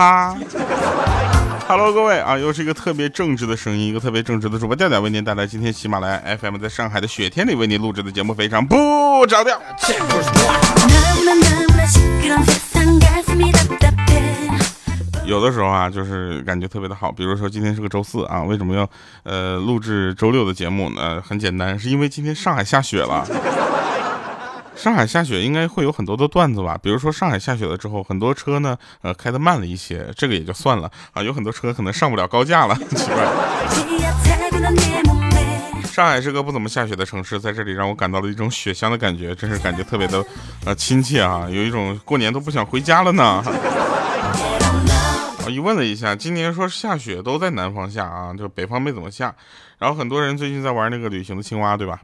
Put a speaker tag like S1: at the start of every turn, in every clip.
S1: 哈。Hello，各位啊，又是一个特别正直的声音，一个特别正直的主播调调为您带来今天喜马拉雅 FM 在上海的雪天里为您录制的节目，非常不着调。有的时候啊，就是感觉特别的好，比如说今天是个周四啊，为什么要呃录制周六的节目呢？很简单，是因为今天上海下雪了。上海下雪应该会有很多的段子吧，比如说上海下雪了之后，很多车呢，呃，开的慢了一些，这个也就算了啊，有很多车可能上不了高架了，奇怪。上海是个不怎么下雪的城市，在这里让我感到了一种雪乡的感觉，真是感觉特别的呃亲切啊，有一种过年都不想回家了呢。我一问了一下，今年说下雪都在南方下啊，就北方没怎么下，然后很多人最近在玩那个旅行的青蛙，对吧？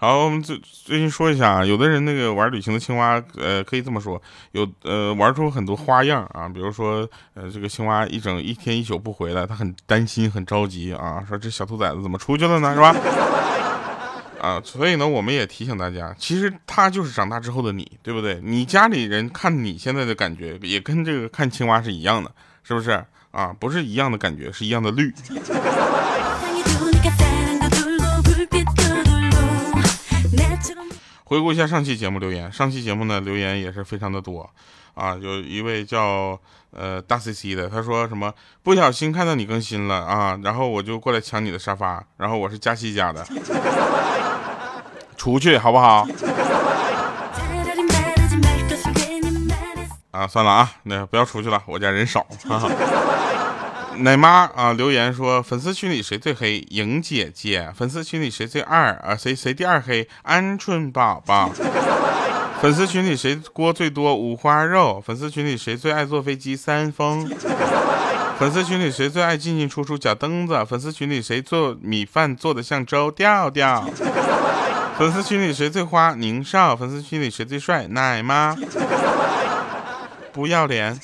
S1: 好，我们最最近说一下啊，有的人那个玩旅行的青蛙，呃，可以这么说，有呃玩出很多花样啊，比如说呃这个青蛙一整一天一宿不回来，他很担心很着急啊，说这小兔崽子怎么出去了呢，是吧？啊，所以呢，我们也提醒大家，其实他就是长大之后的你，对不对？你家里人看你现在的感觉，也跟这个看青蛙是一样的，是不是？啊，不是一样的感觉，是一样的绿。回顾一下上期节目留言，上期节目呢留言也是非常的多啊，有一位叫呃大 C C 的，他说什么不小心看到你更新了啊，然后我就过来抢你的沙发，然后我是佳西家的，出去好不好？啊，算了啊，那不要出去了，我家人少。哈哈。奶妈啊，留言说粉丝群里谁最黑？莹姐姐。粉丝群里谁最二？啊，谁谁第二黑？鹌鹑宝宝。粉丝群里谁锅最多？五花肉。粉丝群里谁最爱坐飞机？三丰。粉丝群里谁最爱进进出出？脚蹬子。粉丝群里谁做米饭做的像粥？调调。粉丝群里谁最花？宁少。粉丝群里谁最帅？奶妈。不要脸。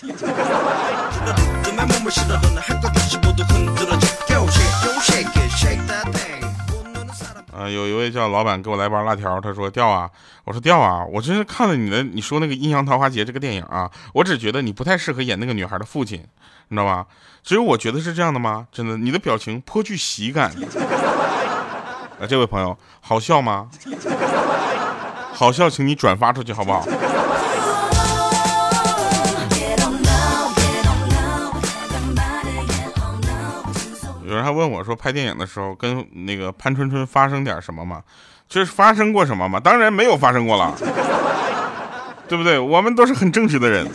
S1: 呃，有一位叫老板给我来包辣条，他说调啊，我说调啊，我真是看了你的你说那个《阴阳桃花劫》这个电影啊，我只觉得你不太适合演那个女孩的父亲，你知道吧？只有我觉得是这样的吗？真的，你的表情颇具喜感。啊，这位朋友，好笑吗？好笑，请你转发出去好不好？有人还问我说，拍电影的时候跟那个潘春春发生点什么吗？就是发生过什么吗？当然没有发生过了，对不对？我们都是很正直的人。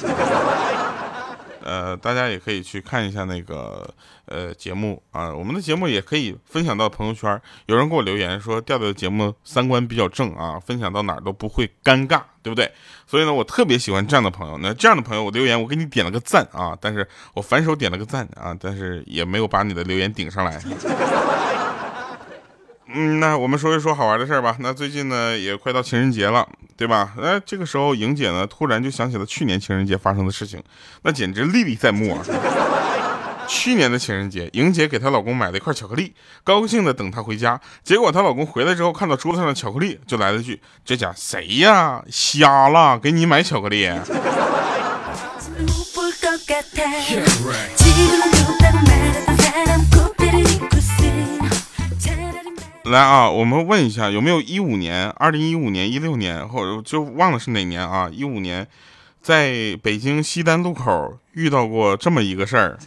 S1: 呃，大家也可以去看一下那个呃节目啊，我们的节目也可以分享到朋友圈。有人给我留言说，调调的节目三观比较正啊，分享到哪儿都不会尴尬，对不对？所以呢，我特别喜欢这样的朋友。那这样的朋友，我留言我给你点了个赞啊，但是我反手点了个赞啊，但是也没有把你的留言顶上来。嗯，那我们说一说好玩的事儿吧。那最近呢，也快到情人节了，对吧？哎，这个时候，莹姐呢突然就想起了去年情人节发生的事情，那简直历历在目啊。去年的情人节，莹姐给她老公买了一块巧克力，高兴的等他回家。结果她老公回来之后，看到桌子上的巧克力，就来了句：“这家谁呀？瞎了？给你买巧克力？”来啊，我们问一下，有没有一五年、二零一五年、一六年，或者就忘了是哪年啊？一五年，在北京西单路口遇到过这么一个事儿。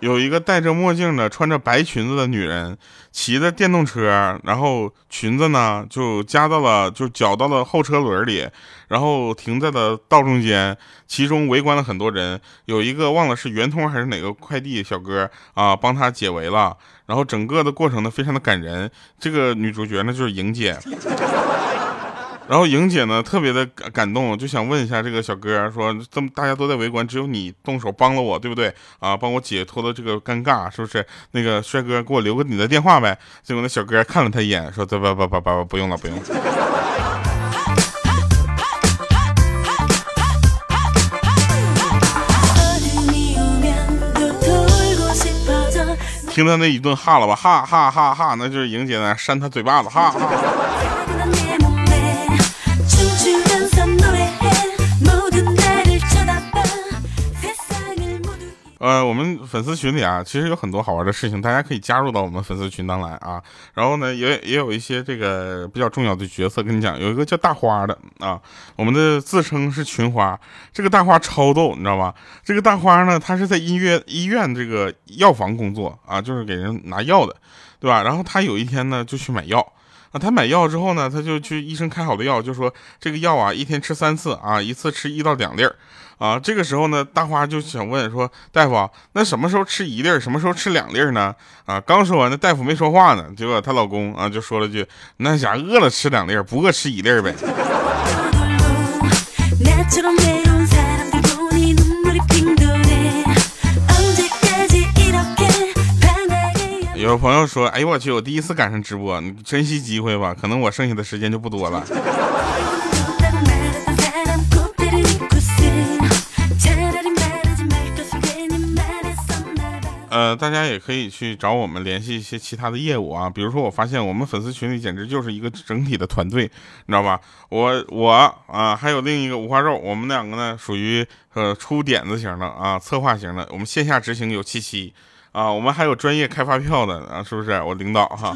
S1: 有一个戴着墨镜的、穿着白裙子的女人，骑着电动车，然后裙子呢就夹到了，就绞到了后车轮里，然后停在了道中间，其中围观了很多人，有一个忘了是圆通还是哪个快递小哥啊，帮他解围了，然后整个的过程呢非常的感人，这个女主角呢就是莹姐。然后莹姐呢特别的感感动，就想问一下这个小哥，说这么大家都在围观，只有你动手帮了我，对不对啊？帮我解脱了这个尴尬，是不是？那个帅哥给我留个你的电话呗。结果那小哥看了他一眼，说：不不不不不，不用了，不用了。听他那一顿哈了吧，哈哈哈哈，那就是莹姐呢扇他嘴巴子，哈哈。呃，我们粉丝群里啊，其实有很多好玩的事情，大家可以加入到我们粉丝群当来啊。然后呢，也也有一些这个比较重要的角色，跟你讲，有一个叫大花的啊，我们的自称是群花，这个大花超逗，你知道吧？这个大花呢，他是在医院医院这个药房工作啊，就是给人拿药的，对吧？然后他有一天呢，就去买药。啊，他买药之后呢，他就去医生开好的药，就说这个药啊，一天吃三次啊，一次吃一到两粒儿，啊，这个时候呢，大花就想问说，大夫，那什么时候吃一粒儿，什么时候吃两粒儿呢？啊，刚说完，那大夫没说话呢，结果她老公啊就说了句，那啥，饿了吃两粒儿，不饿吃一粒儿呗。有朋友说：“哎呦我去，我第一次赶上直播，你珍惜机会吧，可能我剩下的时间就不多了。”呃，大家也可以去找我们联系一些其他的业务啊，比如说我发现我们粉丝群里简直就是一个整体的团队，你知道吧？我我啊，还有另一个五花肉，我们两个呢属于呃出点子型的啊，策划型的，我们线下执行有七七。啊，我们还有专业开发票的啊，是不是？我领导哈。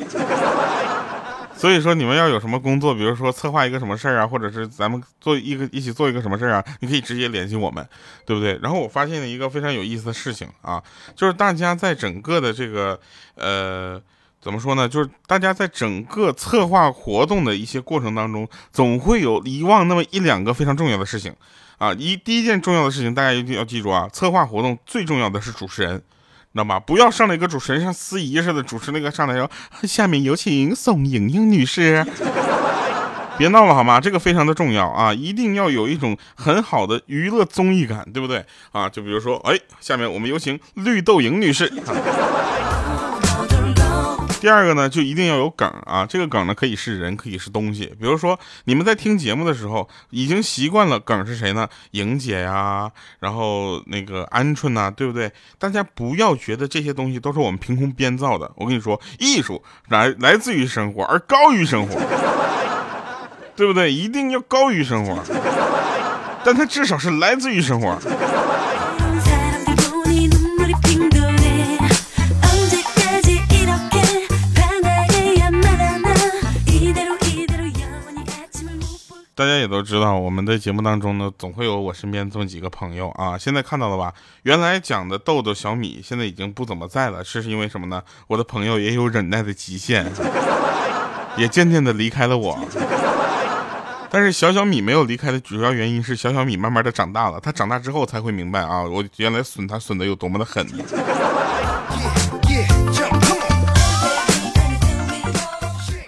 S1: 所以说，你们要有什么工作，比如说策划一个什么事儿啊，或者是咱们做一个一起做一个什么事儿啊，你可以直接联系我们，对不对？然后我发现了一个非常有意思的事情啊，就是大家在整个的这个呃，怎么说呢？就是大家在整个策划活动的一些过程当中，总会有遗忘那么一两个非常重要的事情啊。一第一件重要的事情，大家一定要记住啊，策划活动最重要的是主持人。知道吗？不要上来一个主持人像司仪似的主持那个上来说，下面有请宋莹莹女士。别闹了好吗？这个非常的重要啊，一定要有一种很好的娱乐综艺感，对不对啊？就比如说，哎，下面我们有请绿豆莹女士。第二个呢，就一定要有梗啊！这个梗呢，可以是人，可以是东西。比如说，你们在听节目的时候，已经习惯了梗是谁呢？莹姐呀，然后那个鹌鹑呐，对不对？大家不要觉得这些东西都是我们凭空编造的。我跟你说，艺术来来自于生活，而高于生活，对不对？一定要高于生活，但它至少是来自于生活。大家也都知道，我们的节目当中呢，总会有我身边这么几个朋友啊。现在看到了吧？原来讲的豆豆、小米，现在已经不怎么在了。这是因为什么呢？我的朋友也有忍耐的极限，也渐渐的离开了我。但是小小米没有离开的主要原因是，小小米慢慢的长大了。他长大之后才会明白啊，我原来损他损的有多么的狠。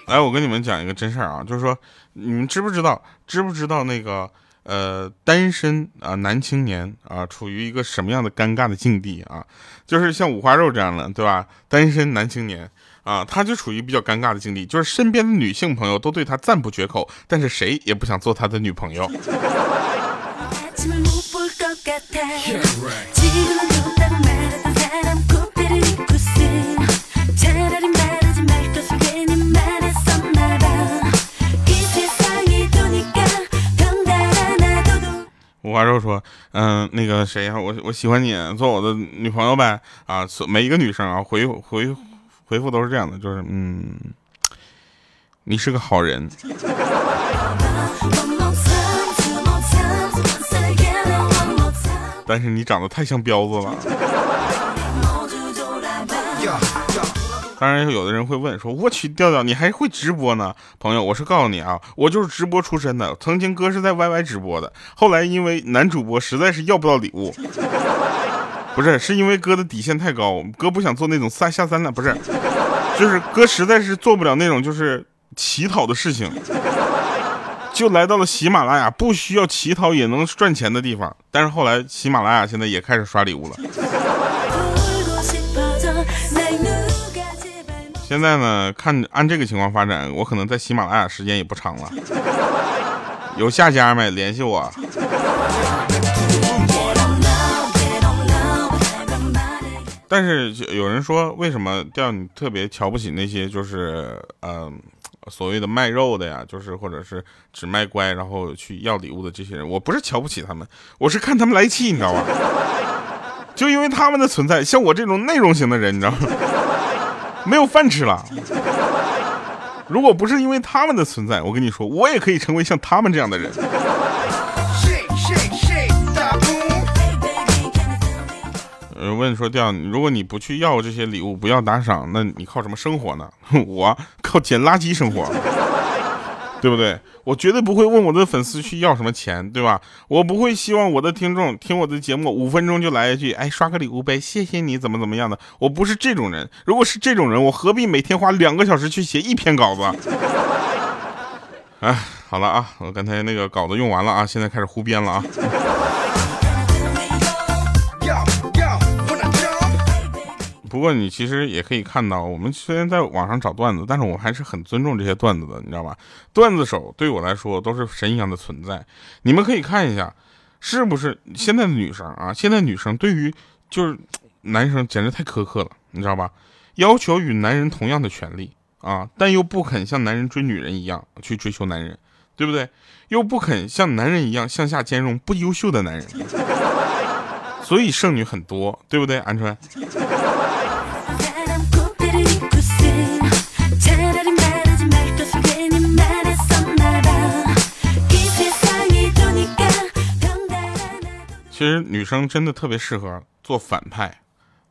S1: 来，我跟你们讲一个真事儿啊，就是说，你们知不知道，知不知道那个呃，单身啊男青年啊，处于一个什么样的尴尬的境地啊？就是像五花肉这样的，对吧？单身男青年啊，他就处于比较尴尬的境地，就是身边的女性朋友都对他赞不绝口，但是谁也不想做他的女朋友。花肉说：“嗯，那个谁呀，我我喜欢你，做我的女朋友呗。啊，每一个女生啊，回回回复都是这样的，就是嗯，你是个好人。但是你长得太像彪子了。”当然，有的人会问说：“我去，调调，你还会直播呢？”朋友，我是告诉你啊，我就是直播出身的。曾经哥是在 YY 直播的，后来因为男主播实在是要不到礼物，不是，是因为哥的底线太高，哥不想做那种三下三滥，不是，就是哥实在是做不了那种就是乞讨的事情，就来到了喜马拉雅，不需要乞讨也能赚钱的地方。但是后来喜马拉雅现在也开始刷礼物了。现在呢，看按这个情况发展，我可能在喜马拉雅时间也不长了。有下家没？联系我。但是有人说，为什么调你特别瞧不起那些就是嗯所谓的卖肉的呀，就是或者是只卖乖然后去要礼物的这些人？我不是瞧不起他们，我是看他们来气，你知道吧？就因为他们的存在，像我这种内容型的人，你知道吗？没有饭吃了。如果不是因为他们的存在，我跟你说，我也可以成为像他们这样的人。呃，问说调，如果你不去要这些礼物，不要打赏，那你靠什么生活呢？我靠捡垃圾生活。对不对？我绝对不会问我的粉丝去要什么钱，对吧？我不会希望我的听众听我的节目五分钟就来一句，哎，刷个礼物呗，谢谢你，怎么怎么样的？我不是这种人。如果是这种人，我何必每天花两个小时去写一篇稿子？哎，好了啊，我刚才那个稿子用完了啊，现在开始胡编了啊。不过你其实也可以看到，我们虽然在网上找段子，但是我还是很尊重这些段子的，你知道吧？段子手对我来说都是神一样的存在。你们可以看一下，是不是现在的女生啊？现在女生对于就是男生简直太苛刻了，你知道吧？要求与男人同样的权利啊，但又不肯像男人追女人一样去追求男人，对不对？又不肯像男人一样向下兼容不优秀的男人，所以剩女很多，对不对？鹌鹑。其实女生真的特别适合做反派，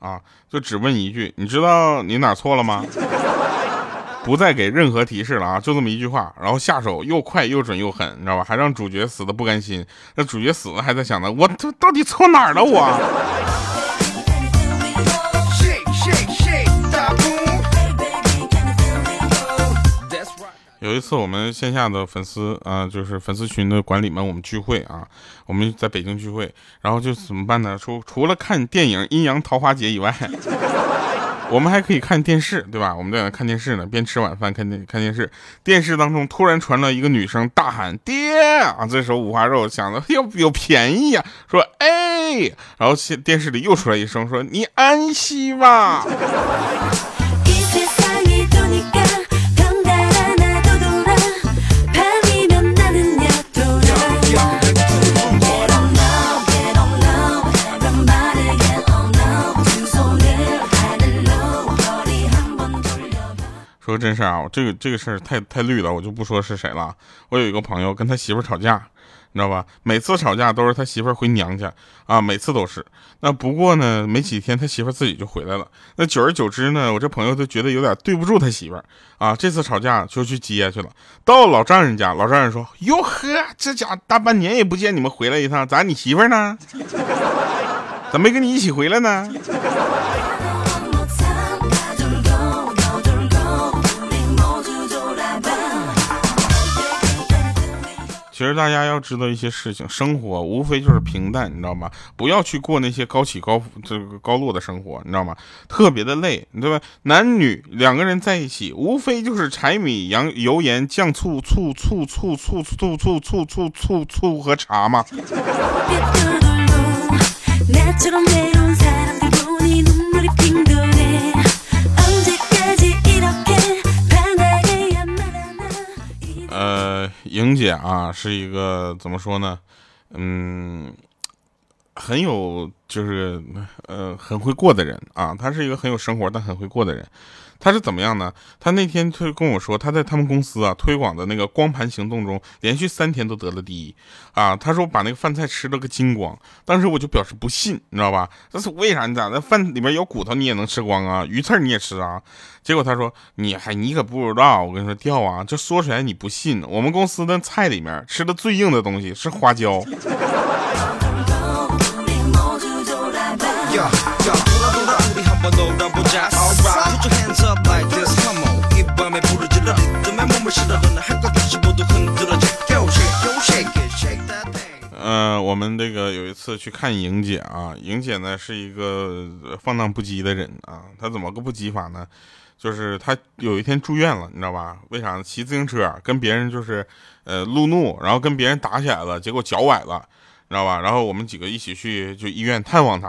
S1: 啊，就只问一句，你知道你哪错了吗？不再给任何提示了啊，就这么一句话，然后下手又快又准又狠，你知道吧？还让主角死的不甘心，那主角死了还在想呢我这到底错哪儿了我？有一次，我们线下的粉丝啊，就是粉丝群的管理们，我们聚会啊，我们在北京聚会，然后就怎么办呢？除除了看电影《阴阳桃花劫》以外，我们还可以看电视，对吧？我们在那看电视呢，边吃晚饭看电看电视。电视当中突然传来一个女生大喊：“爹！”啊，这时候五花肉想着有有便宜呀，说：“哎！”然后电视里又出来一声说：“你安息吧。”说真事儿啊，这个这个事儿太太绿了，我就不说是谁了。我有一个朋友跟他媳妇吵架，你知道吧？每次吵架都是他媳妇回娘家啊，每次都是。那不过呢，没几天他媳妇自己就回来了。那久而久之呢，我这朋友就觉得有点对不住他媳妇啊。这次吵架就去接去了。到老丈人家，老丈人说：“哟呵，这家大半年也不见你们回来一趟，咋你媳妇呢？咋没跟你一起回来呢？”其实大家要知道一些事情，生活无非就是平淡，你知道吗？不要去过那些高起高这个高落的生活，你知道吗？特别的累，对吧？男女两个人在一起，无非就是柴米油油盐酱醋醋醋醋醋醋醋醋醋醋醋和茶嘛。莹姐啊，是一个怎么说呢？嗯，很有就是呃很会过的人啊。她是一个很有生活但很会过的人。他是怎么样呢？他那天就跟我说，他在他们公司啊推广的那个光盘行动中，连续三天都得了第一啊。他说把那个饭菜吃了个精光。当时我就表示不信，你知道吧？这是为啥？你咋那饭里面有骨头你也能吃光啊？鱼刺你也吃啊？结果他说：“你还你可不知道，我跟你说掉啊，这说出来你不信。我们公司的菜里面吃的最硬的东西是花椒。”嗯，我们这个有一次去看莹姐啊，莹姐呢是一个放荡不羁的人啊，她怎么个不羁法呢？就是她有一天住院了，你知道吧？为啥呢？骑自行车跟别人就是，呃，路怒，然后跟别人打起来了，结果脚崴了，你知道吧？然后我们几个一起去就医院探望她，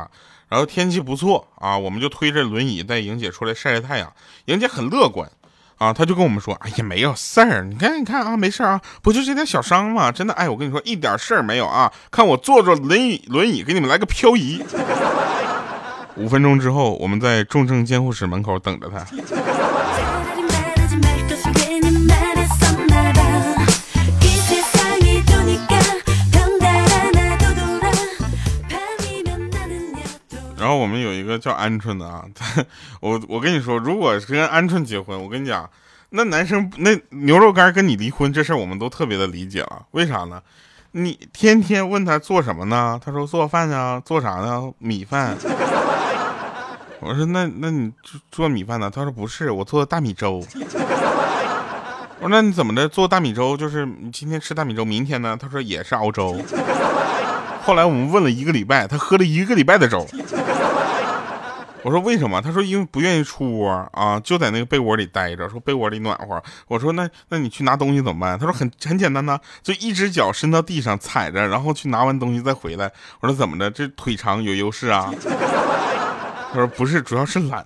S1: 然后天气不错啊，我们就推着轮椅带莹姐出来晒晒太阳。莹姐很乐观，啊，他就跟我们说，哎呀，没有事儿，你看，你看啊，没事啊，不就这点小伤吗？真的，哎，我跟你说，一点事儿没有啊。看我坐着轮椅，轮椅给你们来个漂移。五分钟之后，我们在重症监护室门口等着他。我们有一个叫鹌鹑的啊，他 我我跟你说，如果是跟鹌鹑结婚，我跟你讲，那男生那牛肉干跟你离婚这事儿，我们都特别的理解了。为啥呢？你天天问他做什么呢？他说做饭呢，做啥呢？米饭。我说那那你做米饭呢？他说不是，我做大米粥。我说那你怎么的做大米粥？就是你今天吃大米粥，明天呢？他说也是熬粥。后来我们问了一个礼拜，他喝了一个礼拜的粥。我说为什么？他说因为不愿意出窝啊，就在那个被窝里待着，说被窝里暖和。我说那那你去拿东西怎么办？他说很很简单呐，就一只脚伸到地上踩着，然后去拿完东西再回来。我说怎么的？这腿长有优势啊？他说不是，主要是懒。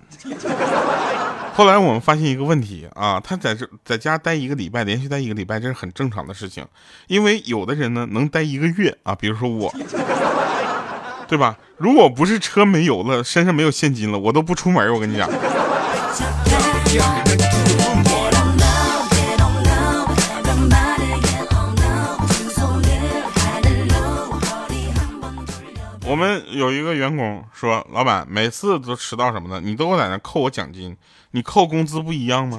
S1: 后来我们发现一个问题啊，他在这在家待一个礼拜，连续待一个礼拜，这是很正常的事情，因为有的人呢能待一个月啊，比如说我。对吧？如果不是车没油了，身上没有现金了，我都不出门。我跟你讲。我们有一个员工说：“老板，每次都迟到什么的，你都在那扣我奖金，你扣工资不一样吗？”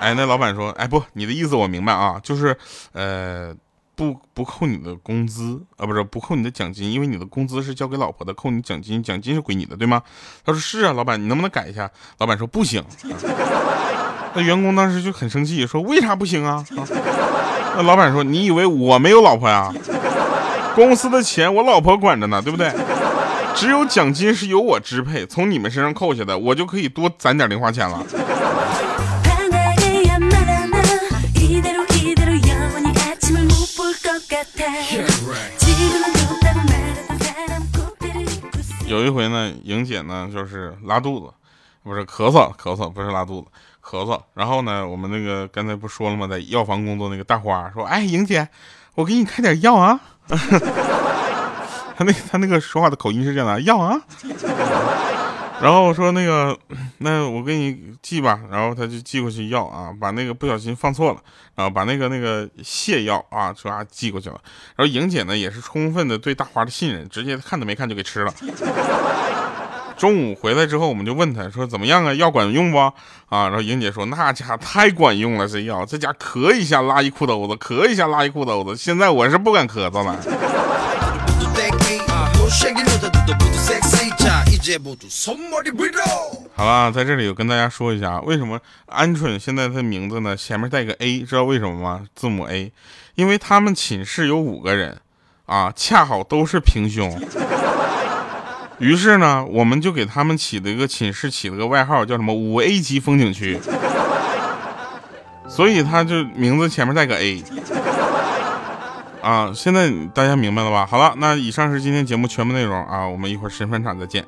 S1: 哎，那老板说：“哎，不，你的意思我明白啊，就是，呃。”不不扣你的工资啊，不是不扣你的奖金，因为你的工资是交给老婆的，扣你奖金，奖金是归你的，对吗？他说是啊，老板，你能不能改一下？老板说不行。那员工当时就很生气，说为啥不行啊？那老板说你以为我没有老婆呀？公司的钱我老婆管着呢，对不对？只有奖金是由我支配，从你们身上扣下的，我就可以多攒点零花钱了。有一回呢，莹姐呢就是拉肚子，不是咳嗽，咳嗽不是拉肚子，咳嗽。然后呢，我们那个刚才不说了吗，在药房工作那个大花说：“哎，莹姐，我给你开点药啊。”他那他那个说话的口音是这样的，药啊。然后我说那个，那我给你寄吧。然后他就寄过去药啊，把那个不小心放错了，然后把那个那个泻药啊，说啊寄过去了。然后莹姐呢也是充分的对大花的信任，直接看都没看就给吃了。中午回来之后，我们就问他说怎么样啊，药管用不？啊，然后莹姐说那家太管用了，这药这家咳一下拉一裤兜子，咳一下拉一裤兜子，现在我是不敢咳嗽了。好了，在这里我跟大家说一下，为什么鹌鹑现在的名字呢？前面带个 A，知道为什么吗？字母 A，因为他们寝室有五个人，啊，恰好都是平胸，于是呢，我们就给他们起了一个寝室起了个外号，叫什么五 A 级风景区，所以他就名字前面带个 A。啊，现在大家明白了吧？好了，那以上是今天节目全部内容啊，我们一会儿神返场再见。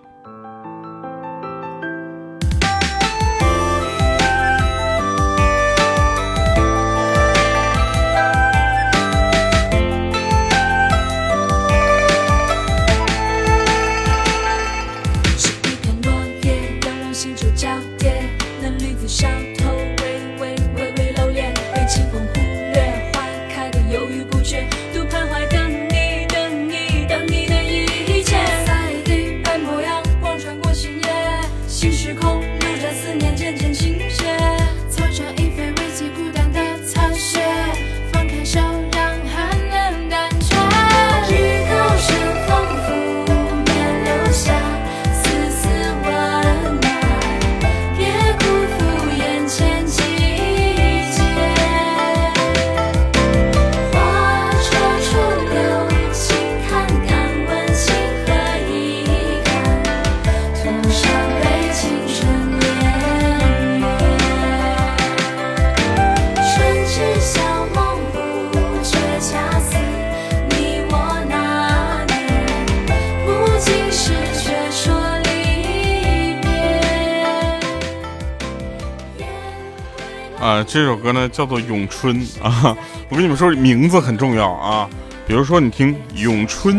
S1: 这首歌呢叫做《咏春》啊，我跟你们说，名字很重要啊。比如说，你听《咏春》，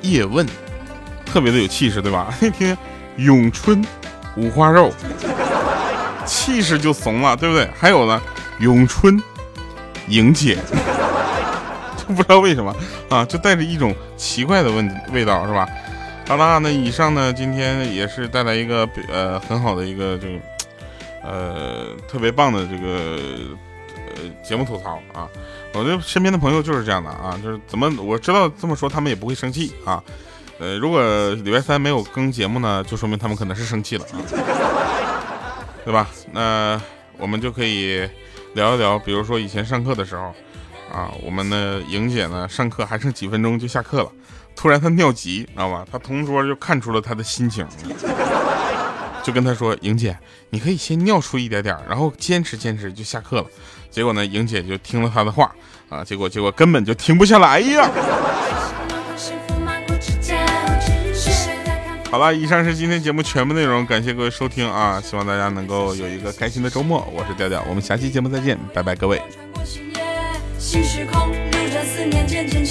S1: 叶问，特别的有气势，对吧？那听咏春五花肉，气势就怂了，对不对？还有呢，咏春莹姐，就 不知道为什么啊，就带着一种奇怪的问味道，是吧？好了，那以上呢，今天也是带来一个呃很好的一个这个呃特别棒的这个呃节目吐槽啊。我这身边的朋友就是这样的啊，就是怎么我知道这么说他们也不会生气啊。呃，如果礼拜三没有更节目呢，就说明他们可能是生气了啊，对吧？那我们就可以聊一聊，比如说以前上课的时候啊，我们的莹姐呢上课还剩几分钟就下课了，突然她尿急，知道吧？她同桌就看出了她的心情，就跟她说：“莹姐，你可以先尿出一点点，然后坚持坚持就下课了。”结果呢，莹姐就听了他的话啊，结果结果根本就停不下来呀。好了，以上是今天节目全部内容，感谢各位收听啊！希望大家能够有一个开心的周末。我是调调，我们下期节目再见，拜拜，各位。新时空，思念渐渐